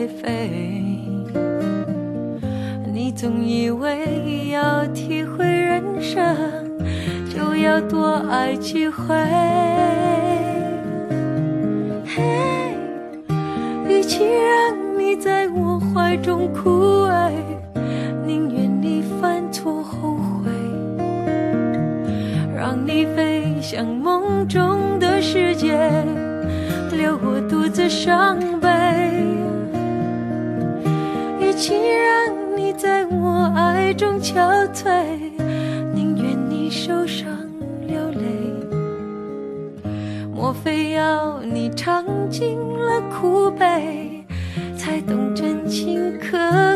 白费。你总以为要体会人生，就要多爱几回。尽了苦悲，才懂真情可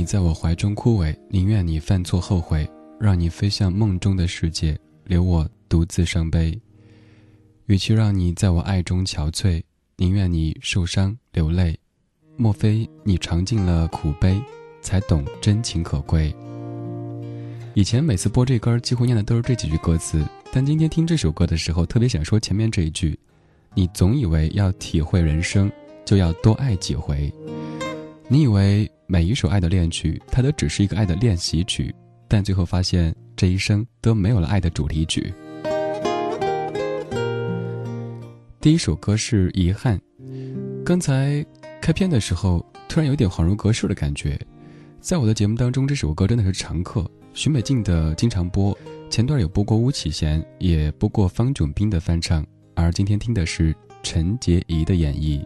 你在我怀中枯萎，宁愿你犯错后悔，让你飞向梦中的世界，留我独自伤悲。与其让你在我爱中憔悴，宁愿你受伤流泪。莫非你尝尽了苦悲，才懂真情可贵？以前每次播这歌，几乎念的都是这几句歌词，但今天听这首歌的时候，特别想说前面这一句：你总以为要体会人生，就要多爱几回。你以为每一首爱的恋曲，它都只是一个爱的练习曲，但最后发现这一生都没有了爱的主题曲。第一首歌是《遗憾》，刚才开篇的时候突然有点恍如隔世的感觉。在我的节目当中，这首歌真的是常客，许美静的经常播，前段有播过巫启贤，也播过方炯斌的翻唱，而今天听的是陈洁仪的演绎。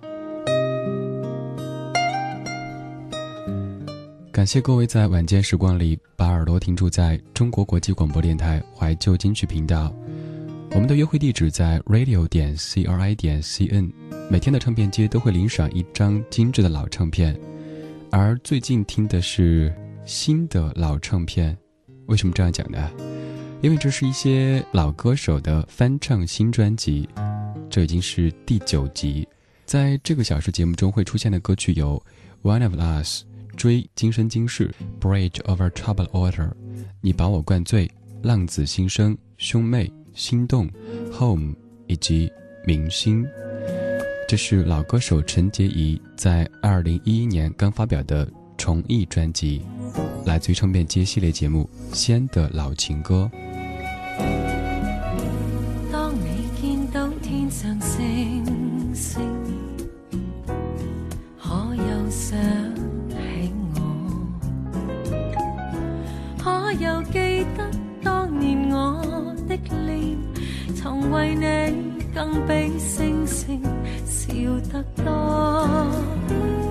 感谢各位在晚间时光里把耳朵停驻在中国国际广播电台怀旧金曲频道。我们的约会地址在 radio 点 c r i 点 c n，每天的唱片街都会领赏一张精致的老唱片，而最近听的是新的老唱片。为什么这样讲呢？因为这是一些老歌手的翻唱新专辑，这已经是第九集。在这个小时节目中会出现的歌曲有《One of Us》。追今生今世，Bridge over troubled water，你把我灌醉，浪子心声，兄妹心动，Home 以及明星，这是老歌手陈洁仪在二零一一年刚发表的重译专辑，来自于唱片街系列节目《先的老情歌》。曾为你更比星星笑得多。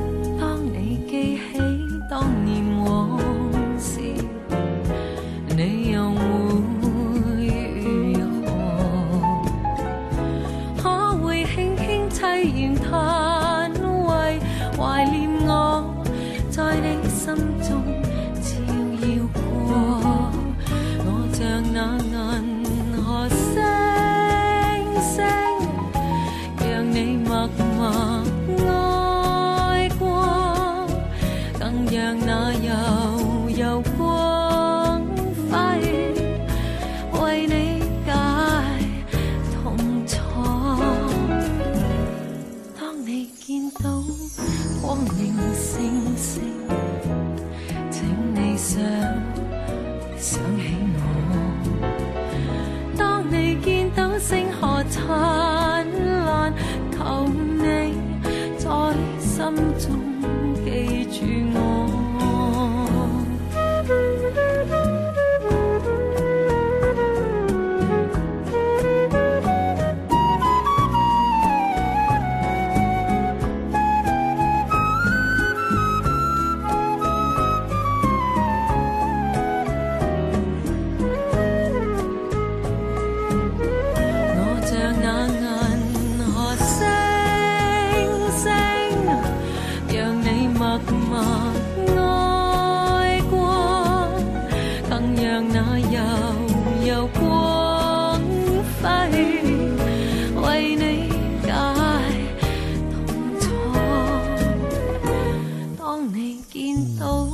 见到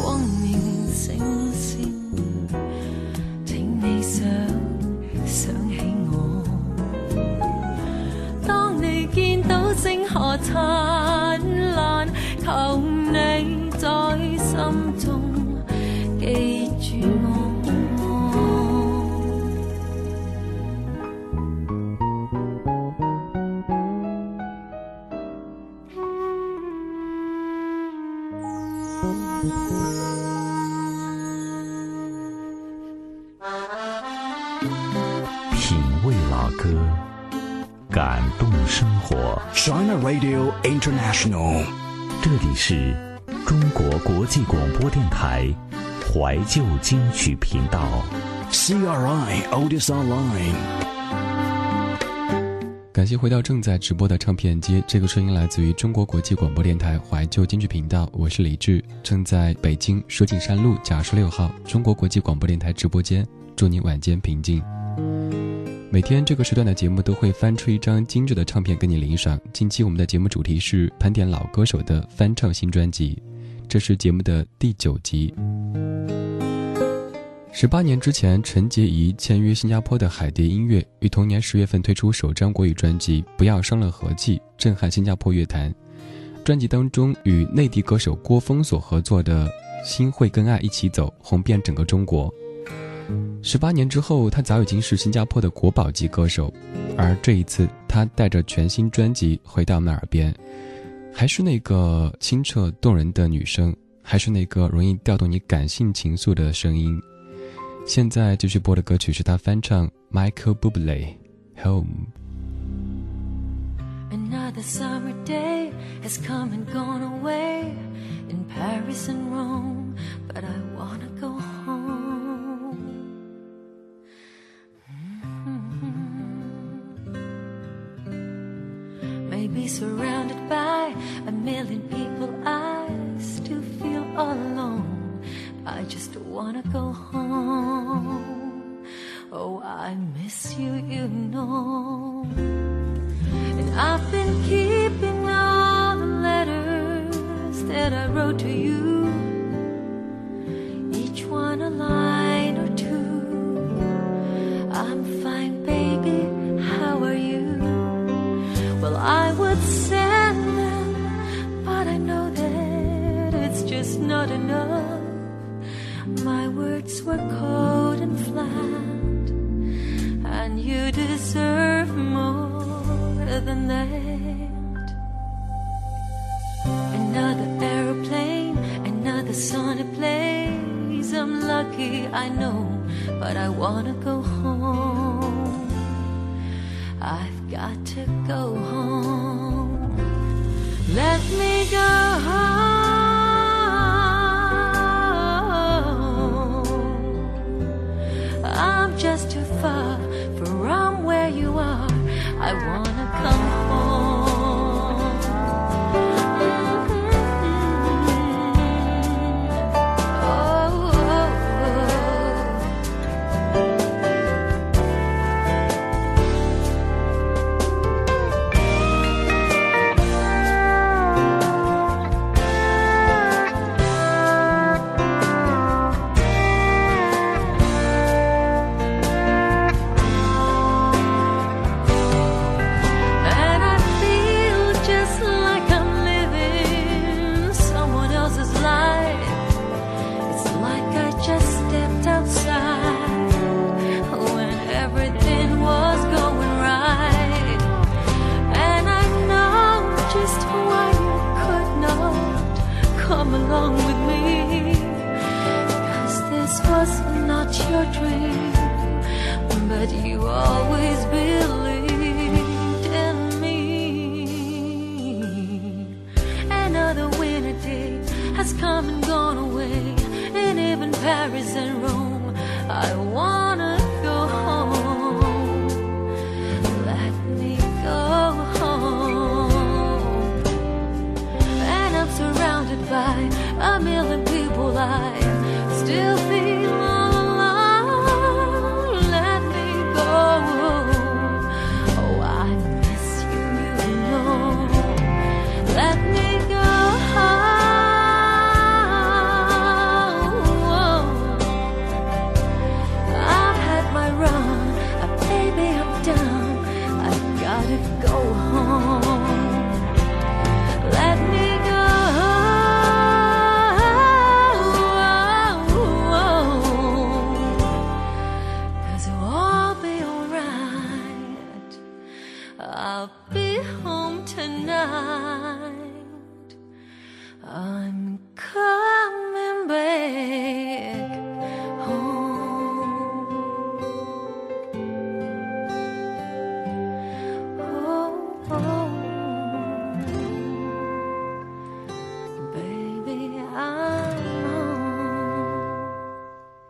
光明星。旧金曲频道，CRI Oldies Online。感谢回到正在直播的唱片街，这个声音来自于中国国际广播电台怀旧金曲频道，我是李志，正在北京石景山路甲十六号中国国际广播电台直播间，祝你晚间平静。每天这个时段的节目都会翻出一张精致的唱片跟你领赏。近期我们的节目主题是盘点老歌手的翻唱新专辑，这是节目的第九集。十八年之前，陈洁仪签约新加坡的海蝶音乐，于同年十月份推出首张国语专辑《不要伤了和气》，震撼新加坡乐坛。专辑当中与内地歌手郭峰所合作的《心会跟爱一起走》，红遍整个中国。十八年之后，他早已经是新加坡的国宝级歌手，而这一次，他带着全新专辑回到我们耳边。还是那个清澈动人的女声，还是那个容易调动你感性情愫的声音。现在继续播的歌曲是他翻唱 Michael Bublé Home。Another summer day has come and gone away in Paris and Rome, but I wanna go home. Mm-hmm. Maybe surrounded by a million people, I still feel all alone. I just wanna go home. Oh, I miss you, you know. And I've been keeping all the letters that I wrote to you, My words were cold and flat, and you deserve more than that. Another aeroplane, another sunny place. I'm lucky, I know, but I wanna go home. I've got to go home. Let me go home.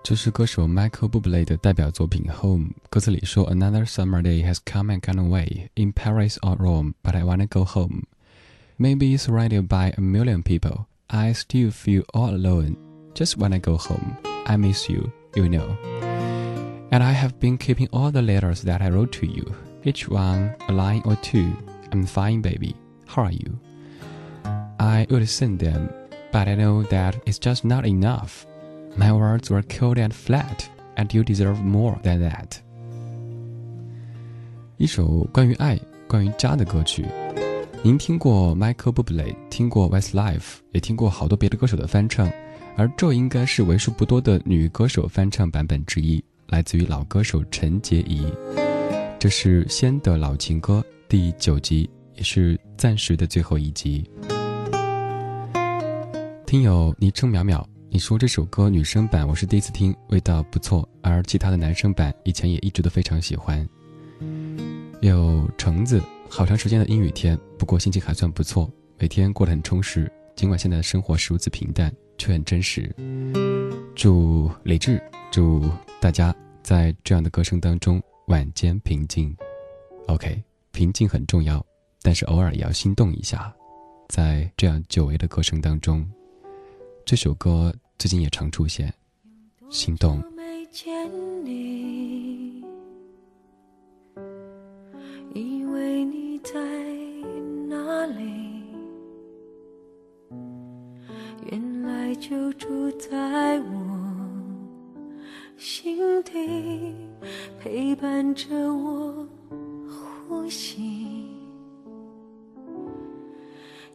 这是歌手 Michael Bublé 的代表作品《Home》，歌词里说：“Another summer day has come and gone away in Paris or Rome, but I wanna go home. Maybe surrounded by a million people, I still feel all alone. Just wanna go home. I miss you, you know. And I have been keeping all the letters that I wrote to you, each one a line or two. I'm fine, baby. How are you? I would send them, but I know that it's just not enough. My words were cold and flat, and you deserve more than that. 一首关于爱、关于家的歌曲。您听过 Michael Bublé，听过 Westlife，也听过好多别的歌手的翻唱，而这应该是为数不多的女歌手翻唱版本之一，来自于老歌手陈洁仪。这是《仙的老情歌》第九集，也是暂时的最后一集。听友昵称淼淼，你说这首歌女生版我是第一次听，味道不错，而其他的男生版以前也一直都非常喜欢。有橙子，好长时间的阴雨天，不过心情还算不错，每天过得很充实。尽管现在的生活如此平淡，却很真实。祝李志，祝大家在这样的歌声当中晚间平静。OK，平静很重要，但是偶尔也要心动一下。在这样久违的歌声当中，这首歌最近也常出现，心动。没见你，以为你在哪里？原来就住在我心底，陪伴着我呼吸。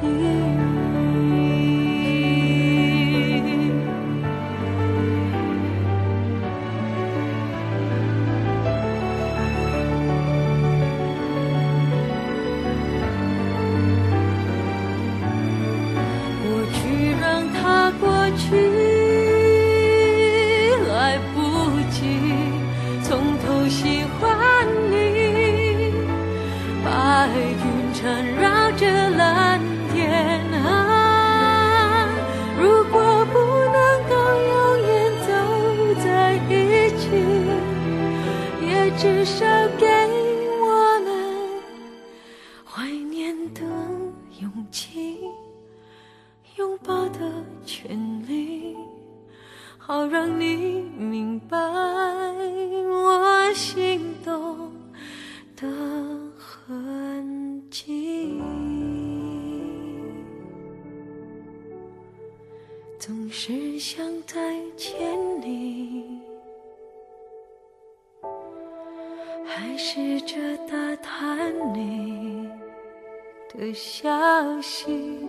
here 再见你，还试着打探你的消息。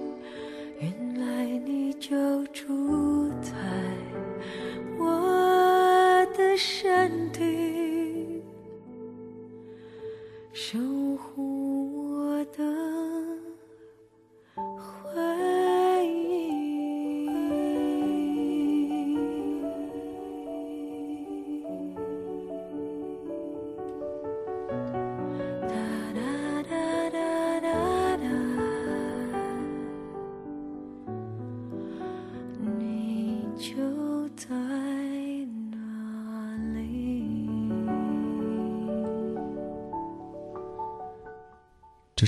原来你就住在我的身体，守护我的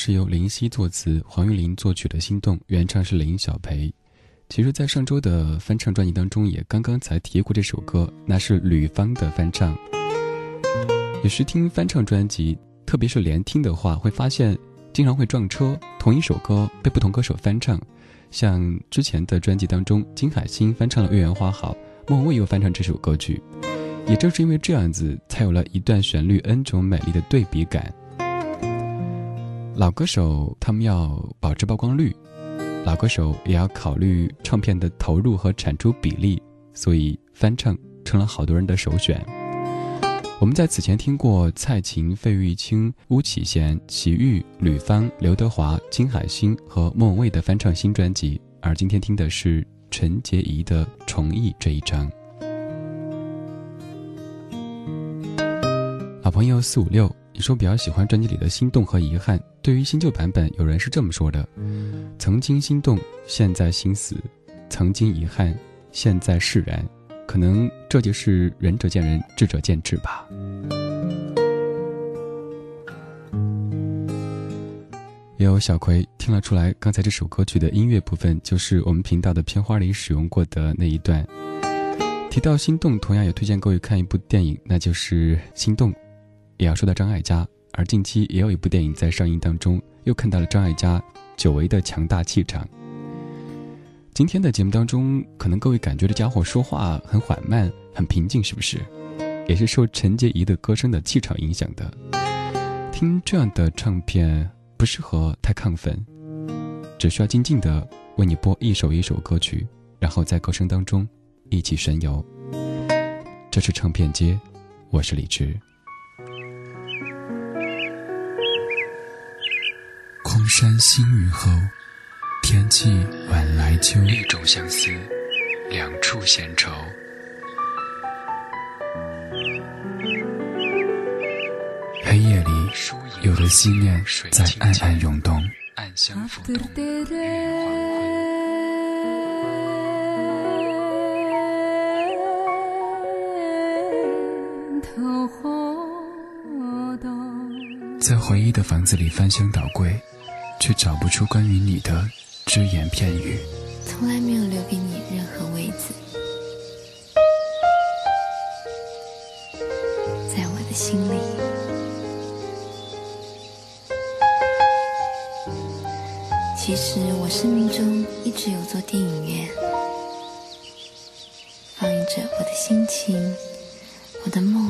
是由林夕作词、黄韵玲作曲的《心动》，原唱是林小培。其实，在上周的翻唱专辑当中，也刚刚才提过这首歌，那是吕方的翻唱。有时听翻唱专辑，特别是连听的话，会发现经常会撞车，同一首歌被不同歌手翻唱。像之前的专辑当中，金海心翻唱了《月圆花好》，莫文蔚又翻唱这首歌曲。也正是因为这样子，才有了一段旋律 N 种美丽的对比感。老歌手他们要保持曝光率，老歌手也要考虑唱片的投入和产出比例，所以翻唱成了好多人的首选。我们在此前听过蔡琴、费玉清、巫启贤、齐豫、吕方、刘德华、金海心和莫文蔚的翻唱新专辑，而今天听的是陈洁仪的重译这一张。朋友四五六，你说比较喜欢专辑里的心动和遗憾。对于新旧版本，有人是这么说的：曾经心动，现在心死；曾经遗憾，现在释然。可能这就是仁者见仁，智者见智吧。有小葵听了出来，刚才这首歌曲的音乐部分就是我们频道的片花里使用过的那一段。提到心动，同样也推荐各位看一部电影，那就是《心动》，也要说到张艾嘉。而近期也有一部电影在上映当中，又看到了张艾嘉久违的强大气场。今天的节目当中，可能各位感觉这家伙说话很缓慢、很平静，是不是？也是受陈洁仪的歌声的气场影响的。听这样的唱片。不适合太亢奋，只需要静静的为你播一首一首歌曲，然后在歌声当中一起神游。这是唱片街，我是李志。山新雨后，天气晚来秋。一种相思，两处闲愁。黑夜里。有的思念在暗暗涌动，暗香浮动。在回忆的房子里翻箱倒柜，却找不出关于你的只言片语。从来没有留给你任何位子，在我的心里。其实我生命中一直有座电影院，放映着我的心情、我的梦、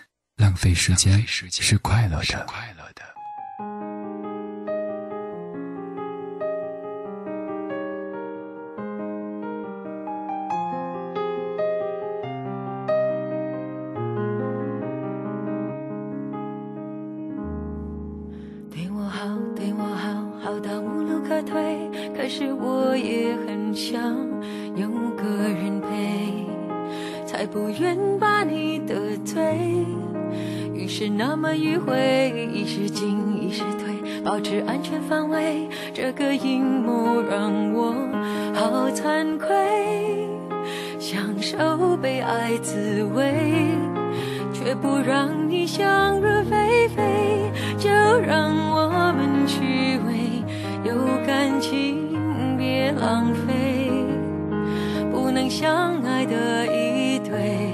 费时间是快乐的。保持安全范围，这个阴谋让我好惭愧。享受被爱滋味，却不让你想入非非。就让我们虚伪，有感情别浪费。不能相爱的一对，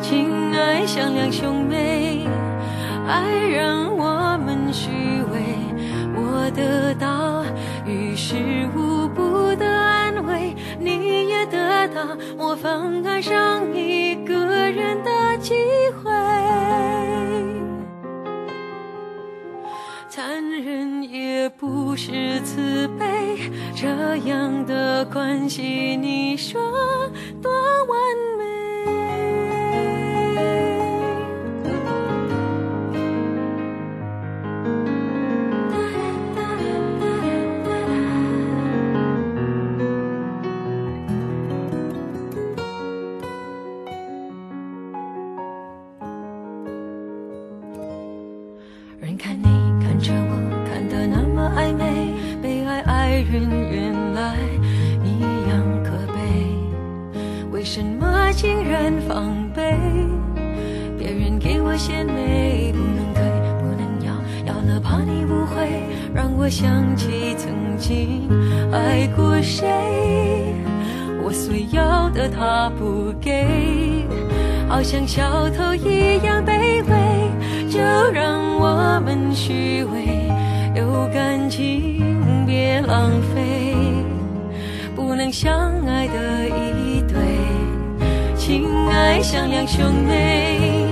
情爱像两兄妹，爱让。得到于事无补的安慰，你也得到模仿爱上一个人的机会。残忍也不是慈悲，这样的关系，你说多完美？想起曾经爱过谁，我所要的他不给，好像小偷一样卑微。就让我们虚伪，有感情别浪费，不能相爱的一对，情爱像两兄妹，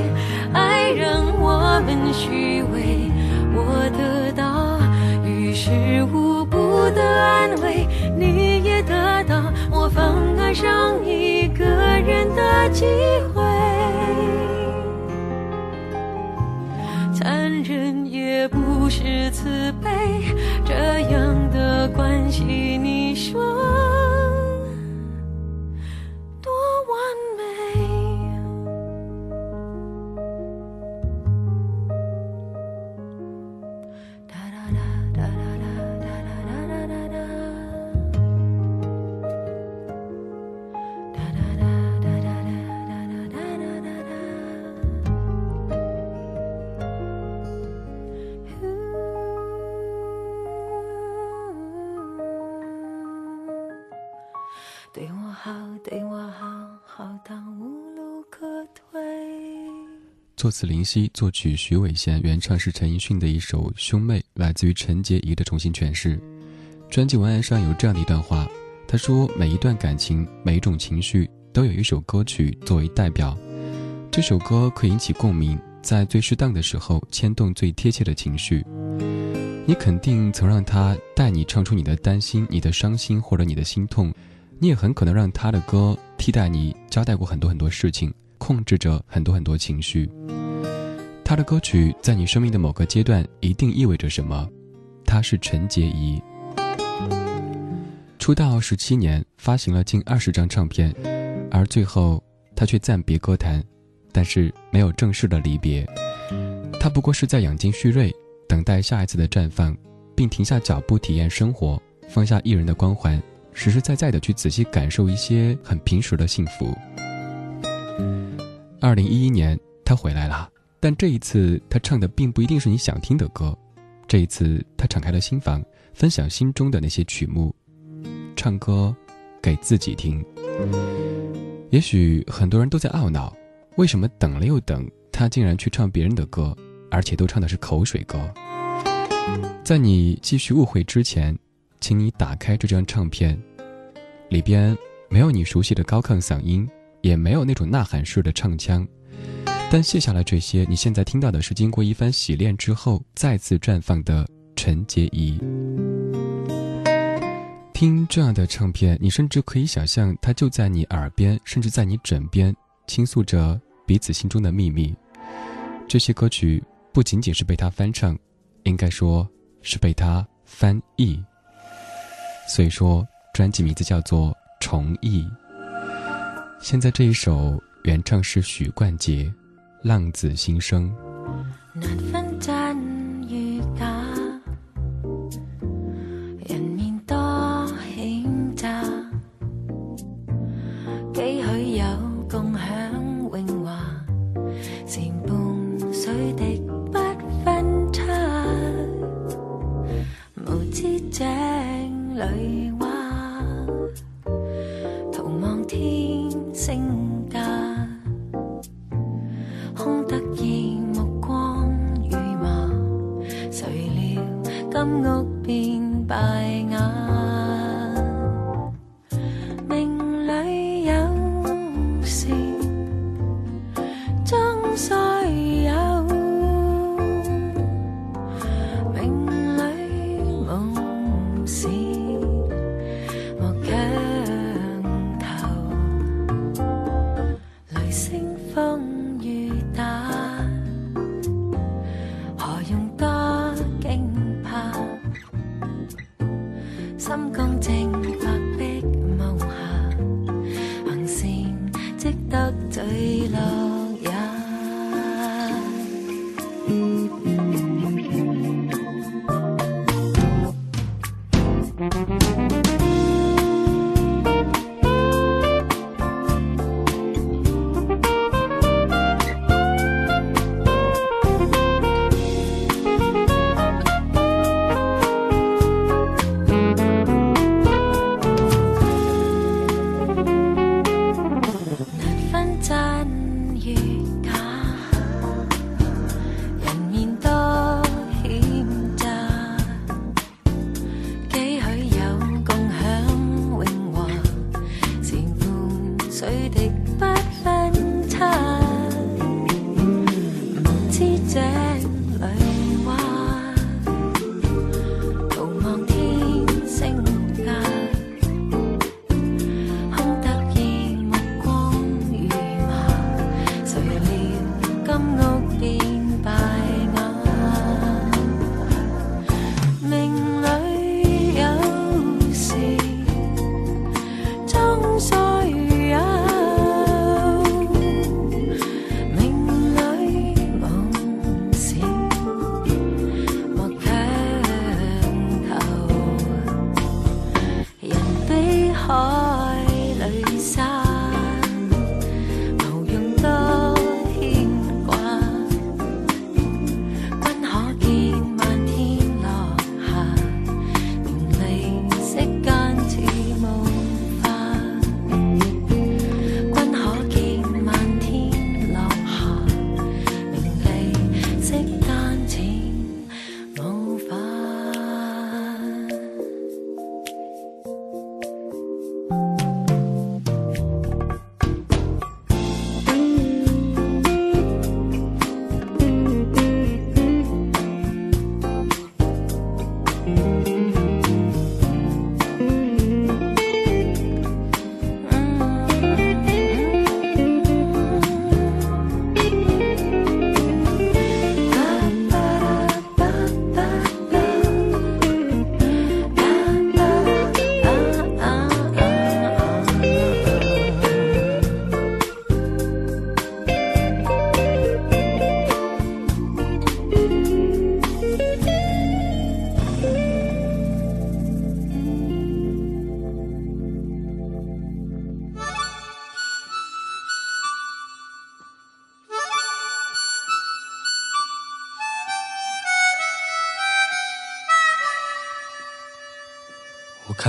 爱让我们虚伪，我的是无辜的安慰，你也得到模仿爱上一个人的机会。残忍也不是慈悲，这样的关系，作词林夕，作曲徐伟贤，原唱是陈奕迅的一首《兄妹》，来自于陈洁仪的重新诠释。专辑文案上有这样的一段话，他说：“每一段感情，每一种情绪，都有一首歌曲作为代表。这首歌可以引起共鸣，在最适当的时候牵动最贴切的情绪。你肯定曾让他带你唱出你的担心、你的伤心或者你的心痛，你也很可能让他的歌替代你交代过很多很多事情，控制着很多很多情绪。他的歌曲在你生命的某个阶段一定意味着什么？他是陈洁仪。”出道十七年，发行了近二十张唱片，而最后他却暂别歌坛，但是没有正式的离别。他不过是在养精蓄锐，等待下一次的绽放，并停下脚步体验生活，放下艺人的光环，实实在在的去仔细感受一些很平时的幸福。二零一一年，他回来了，但这一次他唱的并不一定是你想听的歌，这一次他敞开了心房，分享心中的那些曲目。唱歌给自己听。也许很多人都在懊恼，为什么等了又等，他竟然去唱别人的歌，而且都唱的是口水歌。在你继续误会之前，请你打开这张唱片，里边没有你熟悉的高亢嗓音，也没有那种呐喊式的唱腔，但卸下了这些，你现在听到的是经过一番洗练之后再次绽放的陈洁仪。听这样的唱片，你甚至可以想象，它就在你耳边，甚至在你枕边，倾诉着彼此心中的秘密。这些歌曲不仅仅是被他翻唱，应该说是被他翻译。所以说，专辑名字叫做《重译》。现在这一首原唱是许冠杰，《浪子心声》。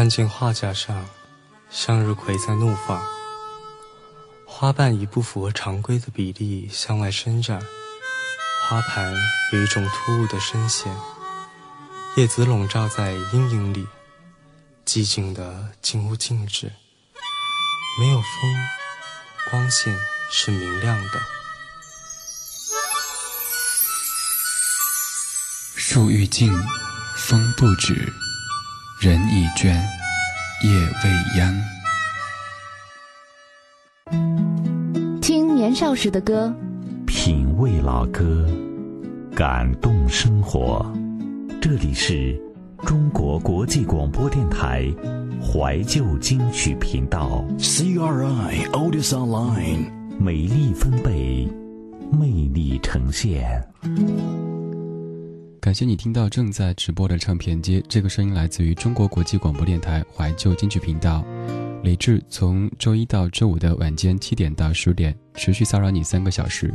看见画架上，向日葵在怒放，花瓣以不符合常规的比例向外伸展，花盘有一种突兀的深陷，叶子笼罩在阴影里，寂静的近乎静止，没有风，光线是明亮的。树欲静，风不止。人已倦，夜未央。听年少时的歌，品味老歌，感动生活。这里是中国国际广播电台怀旧金曲频道。CRI Otis Online，美丽分贝，魅力呈现。感谢你听到正在直播的唱片街，这个声音来自于中国国际广播电台怀旧金曲频道。李志从周一到周五的晚间七点到十点，持续骚扰你三个小时。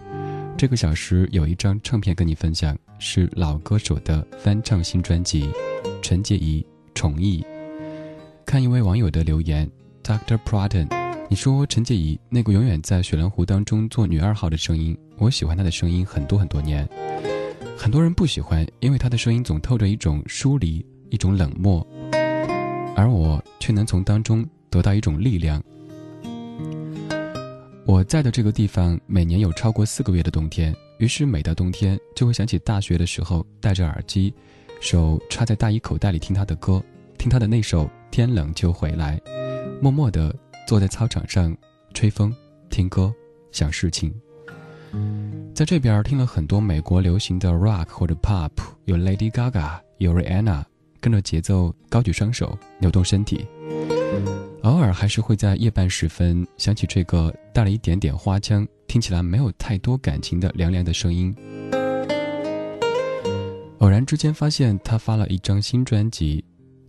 这个小时有一张唱片跟你分享，是老歌手的翻唱新专辑，陈洁仪《宠艺》。看一位网友的留言，Dr. Pradon，你说陈洁仪那个永远在雪莲湖当中做女二号的声音，我喜欢她的声音很多很多年。很多人不喜欢，因为他的声音总透着一种疏离，一种冷漠，而我却能从当中得到一种力量。我在的这个地方每年有超过四个月的冬天，于是每到冬天就会想起大学的时候，戴着耳机，手插在大衣口袋里听他的歌，听他的那首《天冷就回来》，默默地坐在操场上吹风、听歌、想事情。在这边听了很多美国流行的 rock 或者 pop，有 Lady Gaga，有 Rihanna，跟着节奏高举双手，扭动身体。偶尔还是会在夜半时分想起这个带了一点点花腔，听起来没有太多感情的凉凉的声音。偶然之间发现他发了一张新专辑，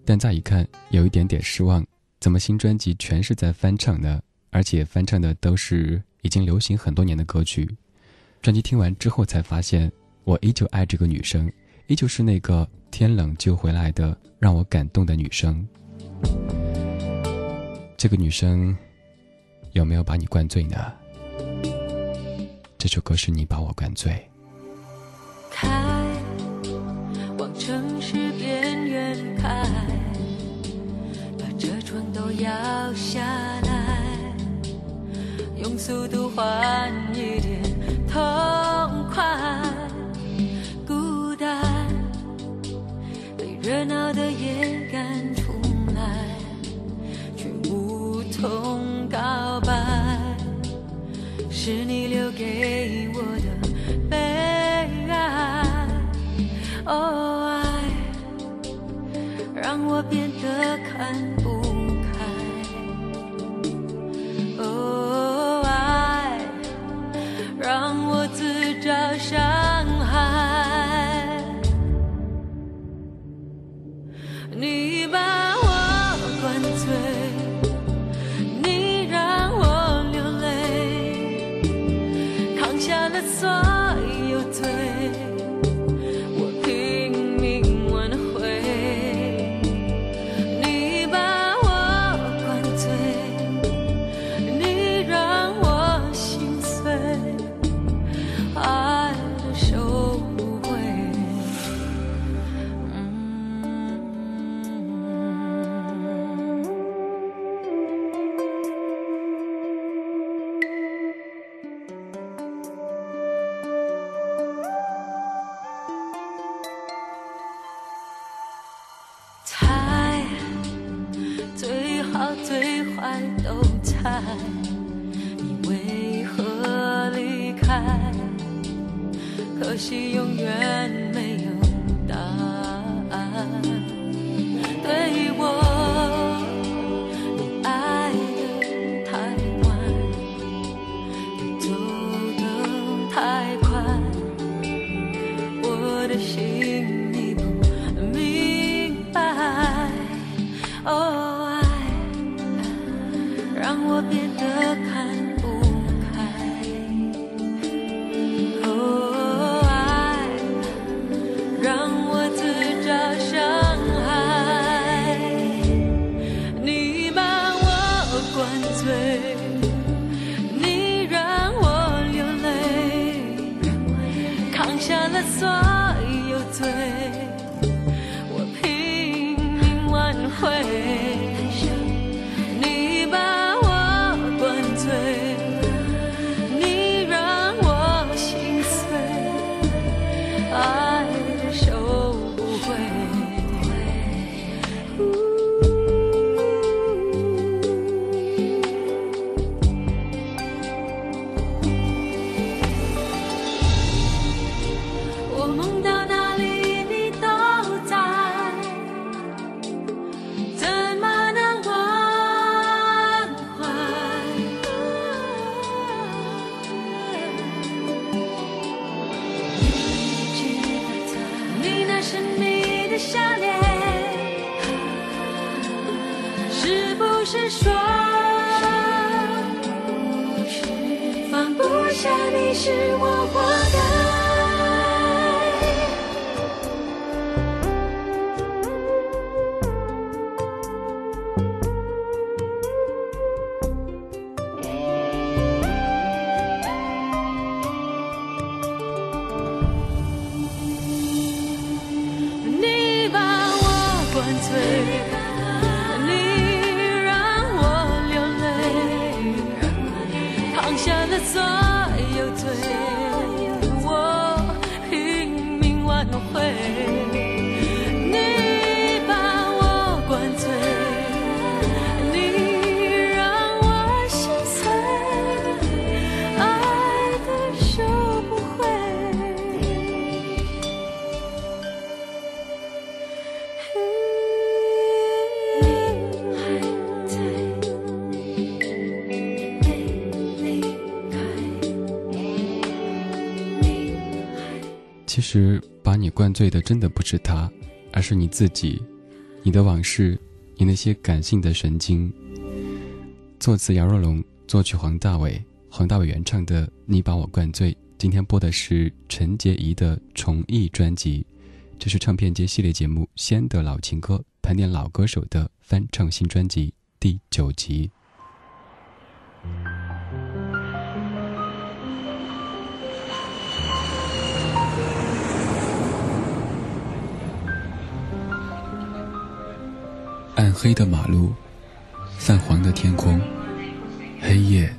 但再一看有一点点失望，怎么新专辑全是在翻唱呢？而且翻唱的都是已经流行很多年的歌曲。专辑听完之后，才发现我依旧爱这个女生，依旧是那个天冷就回来的让我感动的女生。这个女生有没有把你灌醉呢？这首歌是你把我灌醉。开，往城市边缘开，把车窗都摇下来，用速度换一热闹的夜赶出来，却无从告白。是你留给我的悲哀，哦爱，让我变得看你为何离开？可惜永远是说，放不下你是我。是他，而是你自己，你的往事，你那些感性的神经。作词姚若龙，作曲黄大炜，黄大炜原唱的《你把我灌醉》。今天播的是陈洁仪的重艺专辑，这是唱片街系列节目《先的老情歌》，盘点老歌手的翻唱新专辑第九集。暗黑的马路，泛黄的天空，黑夜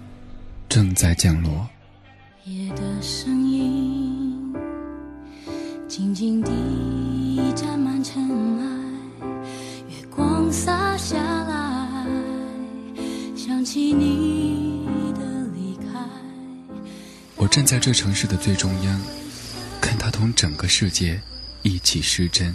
正在降落。夜的声音静静地沾满尘埃，月光洒下来，想起你的离开。我站在这城市的最中央，看它同整个世界一起失真。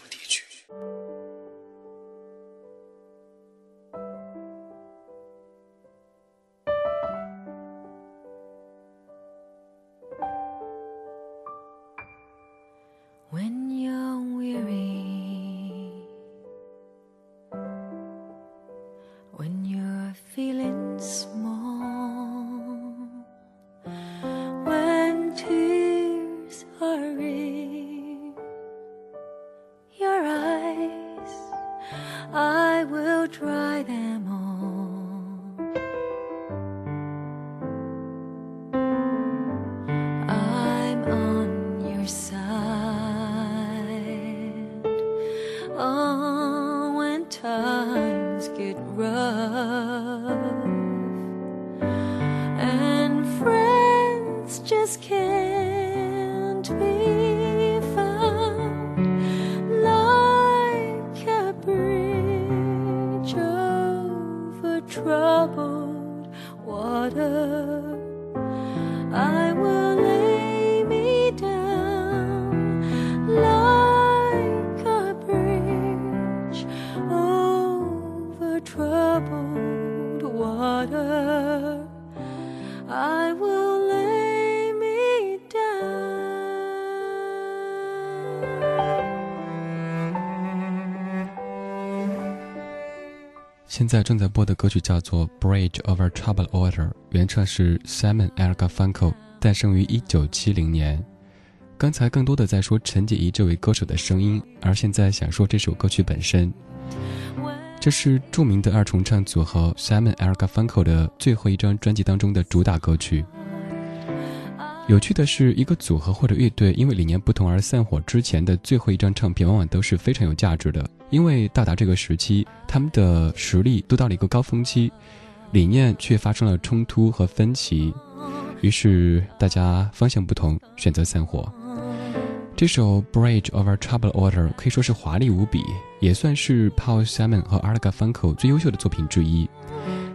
现在正在播的歌曲叫做《Bridge Over Troubled Water》，原唱是 Simon Elgarfunkel，诞生于1970年。刚才更多的在说陈洁仪这位歌手的声音，而现在想说这首歌曲本身。这是著名的二重唱组合 Simon e r g a f u n k o 的最后一张专辑当中的主打歌曲。有趣的是，一个组合或者乐队因为理念不同而散伙之前的最后一张唱片，往往都是非常有价值的。因为到达这个时期，他们的实力都到了一个高峰期，理念却发生了冲突和分歧，于是大家方向不同，选择散伙。这首《Bridge Over Troubled Water》可以说是华丽无比，也算是 Paul Simon 和 a r g a f u n k o 最优秀的作品之一。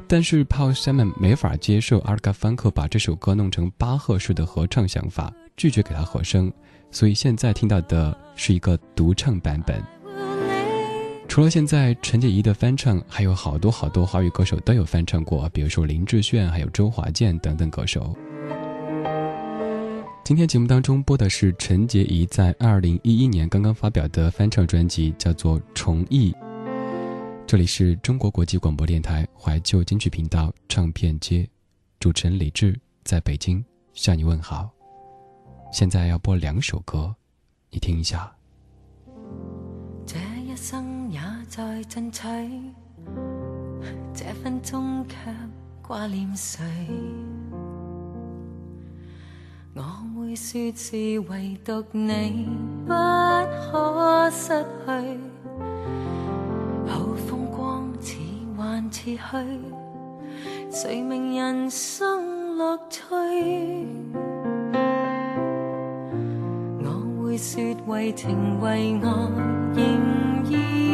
但是 Paul Simon 没法接受 a r g a f u n k o 把这首歌弄成巴赫式的合唱想法，拒绝给他和声，所以现在听到的是一个独唱版本。除了现在陈洁仪的翻唱，还有好多好多华语歌手都有翻唱过，比如说林志炫、还有周华健等等歌手。今天节目当中播的是陈洁仪在二零一一年刚刚发表的翻唱专辑，叫做《重忆》。这里是中国国际广播电台怀旧金曲频道唱片街，主持人李志在北京向你问好。现在要播两首歌，你听一下。在进取，这分钟却挂念谁？我会说是唯独你不可失去，好风光似幻似虚，谁明人生乐趣？我会说为情为爱仍然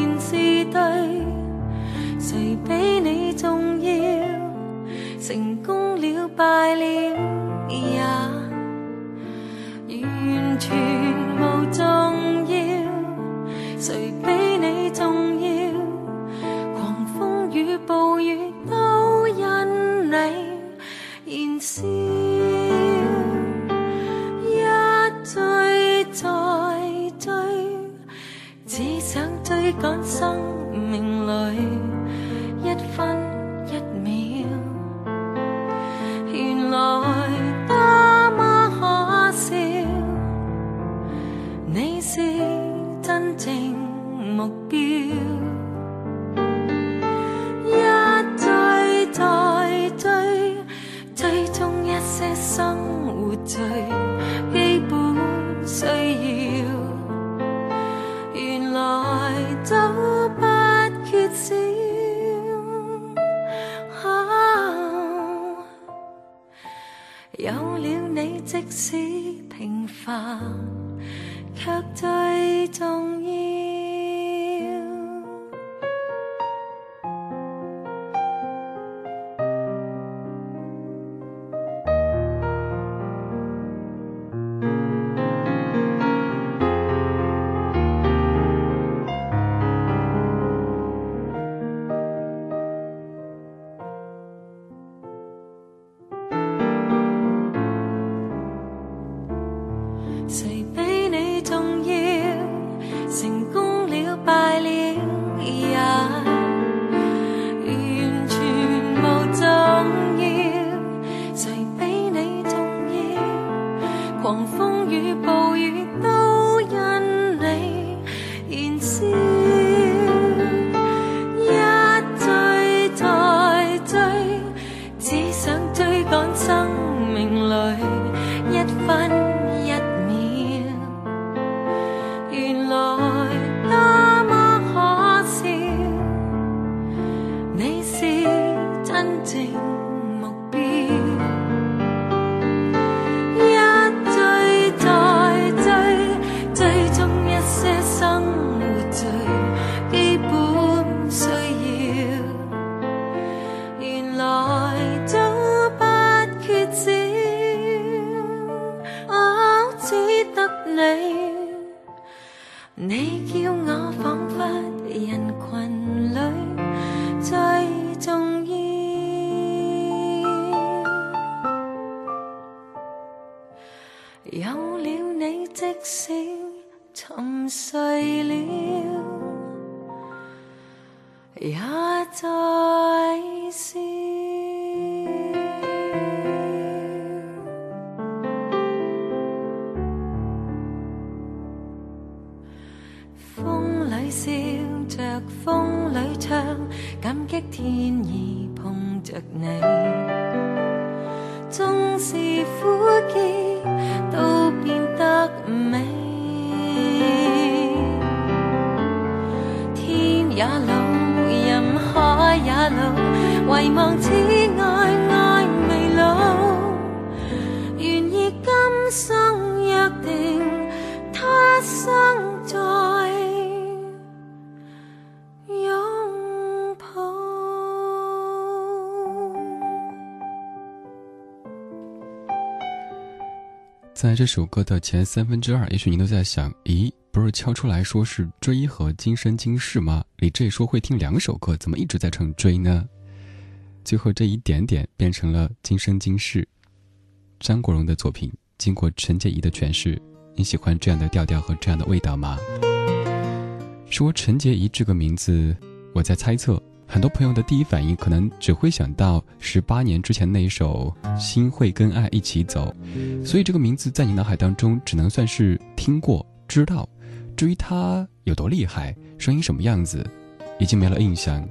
功了也。完全无重要，谁比你重要？狂风与暴雨都因你燃烧，一追再追，只想追赶生啊有了你，即使沉睡了，也在笑。风里笑着，风里唱，感激天意碰着你，纵是苦涩。美。天也老，人海也老，唯望此在这首歌的前三分之二，也许您都在想：咦，不是敲出来说是追和今生今世吗？李志说会听两首歌，怎么一直在唱追呢？最后这一点点变成了今生今世。张国荣的作品经过陈洁仪的诠释，你喜欢这样的调调和这样的味道吗？说陈洁仪这个名字，我在猜测，很多朋友的第一反应可能只会想到十八年之前那一首《心会跟爱一起走》，所以这个名字在你脑海当中只能算是听过、知道。至于他有多厉害，声音什么样子，已经没了印象。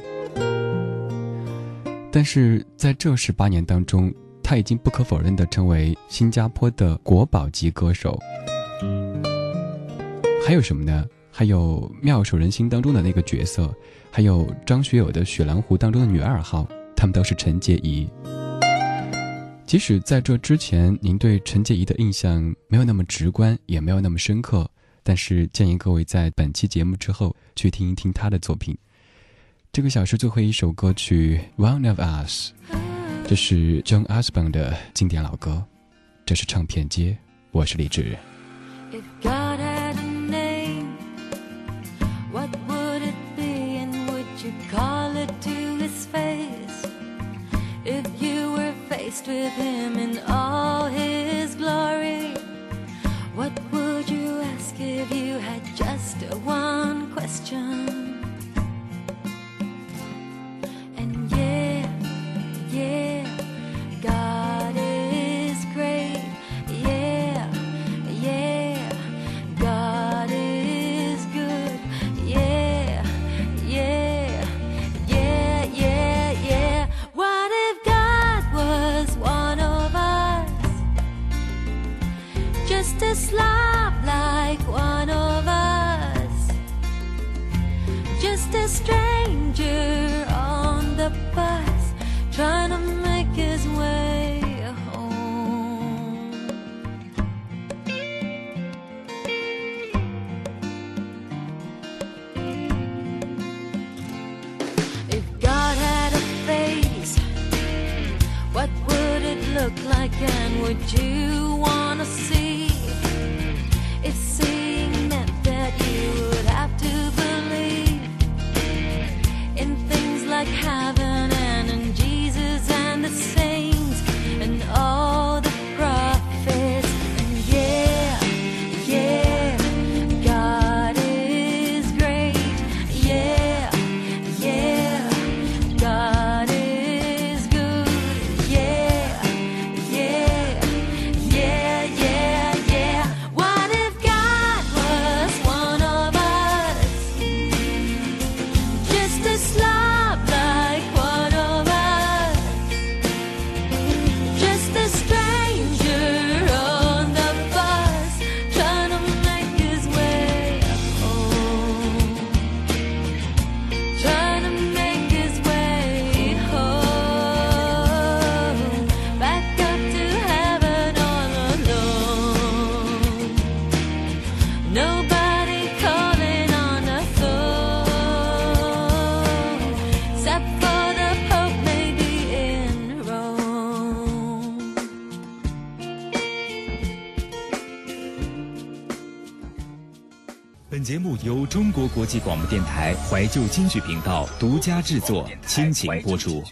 但是在这十八年当中，他已经不可否认的成为新加坡的国宝级歌手。还有什么呢？还有妙手仁心当中的那个角色，还有张学友的雪狼湖当中的女二号，他们都是陈洁仪。即使在这之前，您对陈洁仪的印象没有那么直观，也没有那么深刻，但是建议各位在本期节目之后去听一听她的作品。这个小时最后一首歌曲《One of Us》，这是 John Osborne 的经典老歌。这是唱片街，我是李志。With him in all his glory, what would you ask if you had just one question? Would you wanna see? 由中国国际广播电台怀旧金曲频道独家制作，倾情播出。